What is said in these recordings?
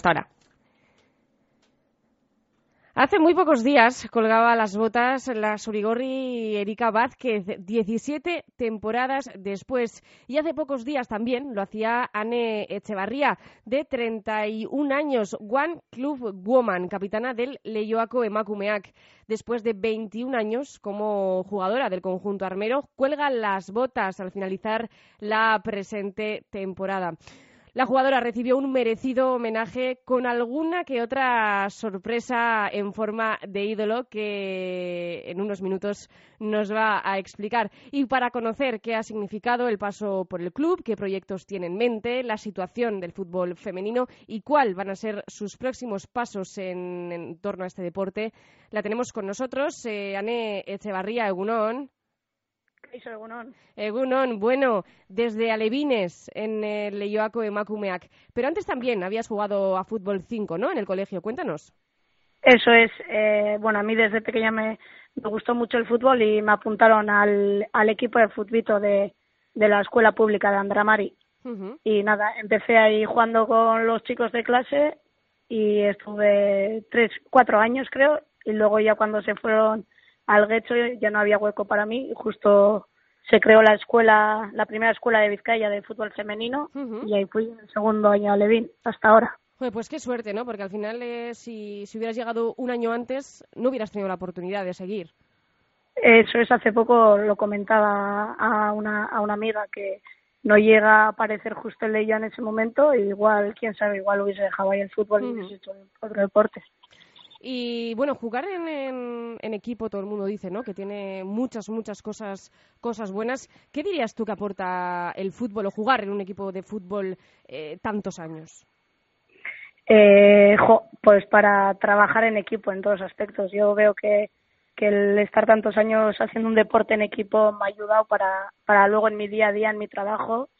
Hasta ahora. Hace muy pocos días colgaba las botas la Surigorri Erika Vázquez, 17 temporadas después. Y hace pocos días también lo hacía Anne Echevarría, de 31 años, One Club Woman, capitana del Leioaco Emakumeak. Después de 21 años como jugadora del conjunto armero, cuelga las botas al finalizar la presente temporada. La jugadora recibió un merecido homenaje con alguna que otra sorpresa en forma de ídolo que en unos minutos nos va a explicar. Y para conocer qué ha significado el paso por el club, qué proyectos tiene en mente, la situación del fútbol femenino y cuál van a ser sus próximos pasos en, torno a este deporte, la tenemos con nosotros, eh, Echevarría Egunon. Egunon. Egunon, bueno, desde Alevines en el Leioaco Emakumeak. Pero antes también habías jugado a fútbol 5, ¿no? En el colegio, cuéntanos. Eso es, eh, bueno, a mí desde pequeña me, gustó mucho el fútbol y me apuntaron al, al equipo de futbito de, de la escuela pública de Andramari. Y nada, empecé ahí jugando con los chicos de clase y estuve tres, cuatro años creo, y luego ya cuando se fueron al Guecho ya no había hueco para mí y justo se creó la escuela, la primera escuela de Vizcaya de fútbol femenino y ahí fui el segundo año a Levín hasta ahora. Pues, qué suerte, ¿no? Porque al final eh, si, si hubieras llegado un año antes no hubieras tenido la oportunidad de seguir. Eso es, hace poco lo comentaba a una, a una amiga que no llega a aparecer justo el ella en ese momento, y igual, quién sabe, igual hubiese dejado ahí el fútbol y hubiese hecho otro deporte. Y bueno, jugar en, en, equipo, todo el mundo dice, ¿no? Que tiene muchas, muchas cosas, cosas buenas. ¿Qué dirías tú que aporta el fútbol o jugar en un equipo de fútbol eh, tantos años? Eh, pues para trabajar en equipo en todos aspectos. Yo veo que, que el estar tantos años haciendo un deporte en equipo me ha ayudado para, para luego en mi día a día, en mi trabajo,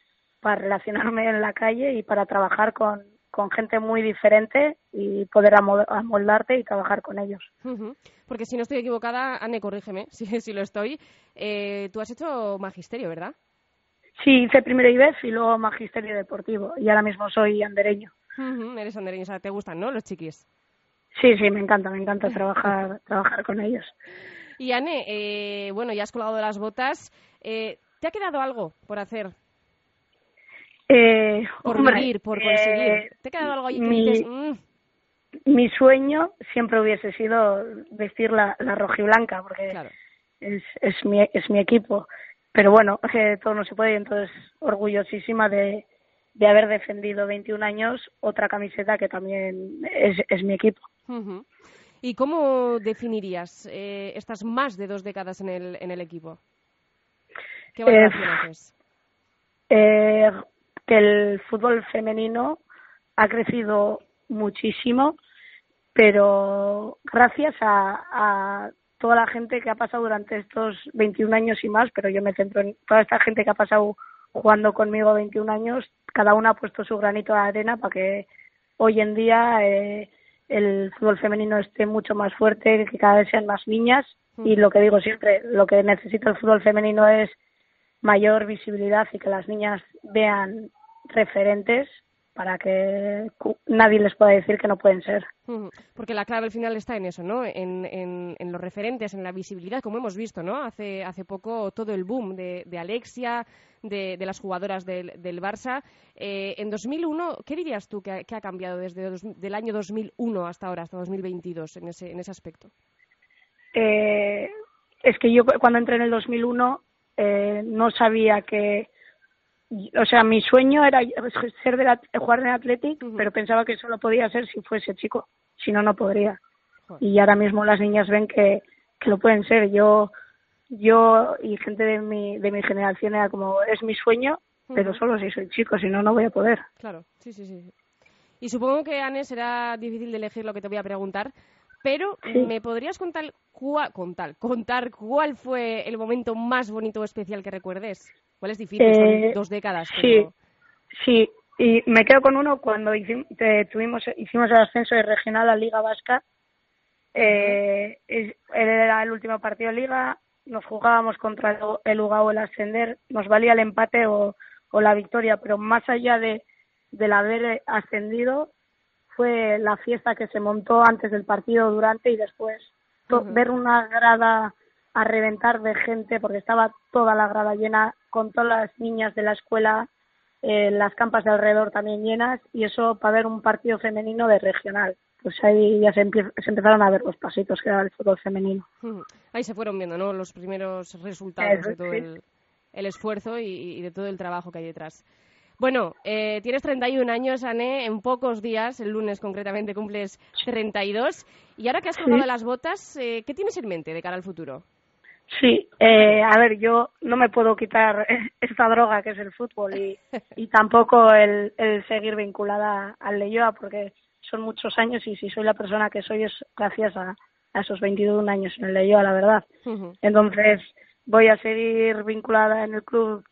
para relacionarme en la calle y para trabajar con, con gente muy diferente y poder amoldarte y trabajar con ellos. Porque si no estoy equivocada, Anne, corrígeme si, si lo estoy, eh, tú has hecho magisterio, ¿verdad? Sí, hice primero IBEF y luego magisterio deportivo y ahora mismo soy andereño. Eres andereño, o sea, te gustan, ¿no? Los chiquis. Sí, sí, me encanta, me encanta trabajar, trabajar con ellos. Y Anne, eh, bueno, ya has colgado las botas. Eh, ¿Te ha quedado algo por hacer eh, por vivir, por conseguir. Eh, ¿Te ha quedado algo ahí que mi, dices, mm"? mi sueño siempre hubiese sido vestir la, la rojiblanca, porque es, es, mi, es mi equipo. Pero bueno, todo no se puede, y entonces orgullosísima de, de haber defendido 21 años otra camiseta que también es, es mi equipo. ¿Y cómo definirías eh, estas más de dos décadas en el, en el equipo? ¿Qué valoración haces? Eh, que el fútbol femenino ha crecido muchísimo, pero gracias a, toda la gente que ha pasado durante estos 21 años y más, pero yo me centro en toda esta gente que ha pasado jugando conmigo 21 años, cada una ha puesto su granito de arena para que hoy en día eh, el fútbol femenino esté mucho más fuerte, que cada vez sean más niñas. Y lo que digo siempre, lo que necesita el fútbol femenino es mayor visibilidad y que las niñas vean referentes para que nadie les pueda decir que no pueden ser. Porque la clave al final está en eso, ¿no? En, en, los referentes, en la visibilidad, como hemos visto, ¿no? Hace, hace poco todo el boom de, de Alexia, de, de, las jugadoras del, del Barça. Eh, en 2001, ¿qué dirías tú que ha, cambiado desde el año 2001 hasta ahora, hasta 2022, en ese, en ese aspecto? Eh, es que yo cuando entré en el 2001 eh, no sabía que o sea, mi sueño era ser de la, jugar en Athletic, pero pensaba que solo podía ser si fuese chico, si no, no podría. Y ahora mismo las niñas ven que, que lo pueden ser. Yo, yo y gente de mi, de mi generación era como, es mi sueño, pero solo si soy chico, si no, no voy a poder. Claro, sí, sí, sí. Y supongo que, Anne, será difícil de elegir lo que te voy a preguntar, pero ¿me podrías contar, contar, contar cuál fue el momento más bonito o especial que recuerdes? ¿Cuál es difícil? Eh, dos décadas. Sí, sí. Y me quedo con uno cuando hicimos, tuvimos, hicimos el ascenso de regional a Liga Vasca. Eh, era el último partido de Liga. Nos jugábamos contra el Ugao el ascender. Nos valía el empate o, o la victoria. Pero más allá de del haber ascendido, fue la fiesta que se montó antes del partido, durante y después. Ver una grada a reventar de gente, porque estaba toda la grada llena, con todas las niñas de la escuela, eh, las campas de alrededor también llenas, y eso para ver un partido femenino de regional. Pues ahí ya se, empezaron a ver los pasitos que era el fútbol femenino. Ahí se fueron viendo, ¿no? Los primeros resultados de todo el, esfuerzo y de todo el trabajo que hay detrás. Bueno, eh, tienes 31 años, Ané, en pocos días, el lunes concretamente cumples 32. Y ahora que has tomado las botas, eh, ¿qué tienes en mente de cara al futuro? Sí, eh, a ver, yo no me puedo quitar esta droga que es el fútbol y, y tampoco el, el seguir vinculada al Leyoa porque son muchos años y si soy la persona que soy es gracias a, a esos 21 años en el Leyoa, la verdad. Entonces voy a seguir vinculada en el club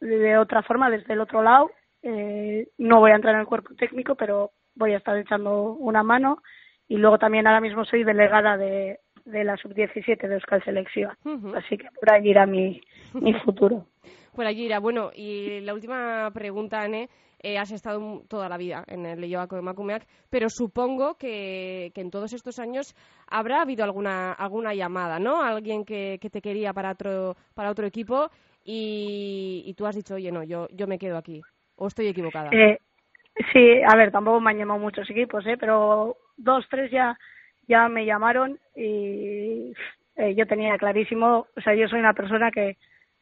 de otra forma desde el otro lado. Eh, no voy a entrar en el cuerpo técnico, pero voy a estar echando una mano. Y luego también ahora mismo soy delegada de, de la sub-17 de Euskal Selección. Así que por ahí irá mi, mi futuro. Por allí irá. Bueno, y la última pregunta, Anne. Eh, has estado toda la vida en el Leyoaco de Macumeac, pero supongo que, que, en todos estos años habrá habido alguna, alguna llamada, ¿no? Alguien que, que te quería para otro, para otro equipo y, tú has dicho, oye, no, yo, yo me quedo aquí. ¿O estoy equivocada? Eh, sí, a ver, tampoco me han llamado muchos equipos, ¿eh? pero dos, tres ya, ya me llamaron y eh, yo tenía clarísimo, o sea, yo soy una persona que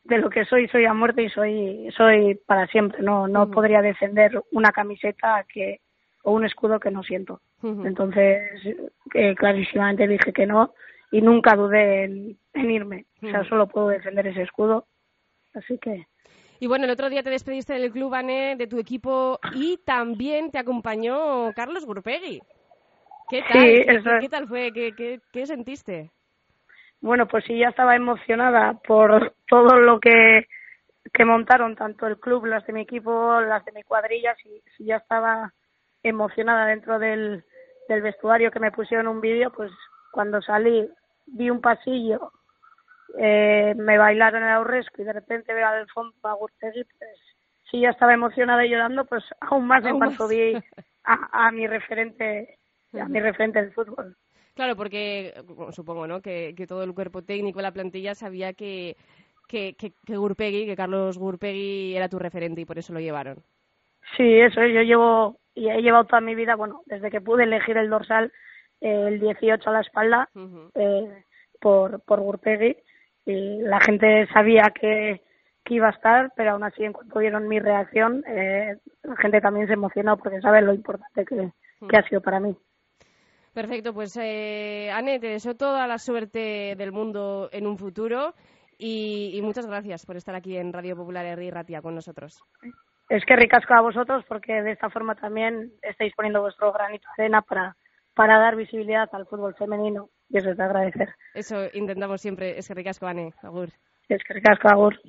de lo que soy, soy a muerte y soy, soy para siempre. No, no podría defender una camiseta que, o un escudo que no siento. Entonces, eh, clarísimamente dije que no y nunca dudé en, en irme. O sea, solo puedo defender ese escudo Así que. Y bueno, el otro día te despediste del club, Ané, de tu equipo y también te acompañó Carlos Gurpegui. ¿Qué tal? ¿Qué, tal fue? ¿Qué, qué, sentiste? Bueno, pues sí, ya estaba emocionada por todo lo que, que montaron, tanto el club, las de mi equipo, las de mi cuadrilla, si, si ya estaba emocionada dentro del, del vestuario que me pusieron un vídeo, pues cuando salí vi un pasillo eh, me bailaron el aurresco y de repente veo al fondo a Gurtegui, pues si ya estaba emocionada y llorando, pues aún más en cuanto vi a, mi referente, a mi referente del fútbol. Claro, porque supongo, ¿no? Que, todo el cuerpo técnico, la plantilla sabía que, que, que, Gurpegui, que Carlos Gurpegui era tu referente y por eso lo llevaron. Sí, eso es. Yo llevo y he llevado toda mi vida, bueno, desde que pude elegir el dorsal, eh, el 18 a la espalda, eh, por, por Gurpegui la gente sabía que, que iba a estar, pero aún así en cuanto vieron mi reacción, eh, la gente también se emocionó porque sabe lo importante que, que ha sido para mí. Perfecto, pues eh, Anne, te deseo toda la suerte del mundo en un futuro y, muchas gracias por estar aquí en Radio Popular y Ratia con nosotros. Es que ricasco a vosotros porque de esta forma también estáis poniendo vuestro granito de arena para, para dar visibilidad al fútbol femenino y eso es de agradecer. Eso intentamos siempre, es que ricasco, Ane, agur. Es que ricasco, agur.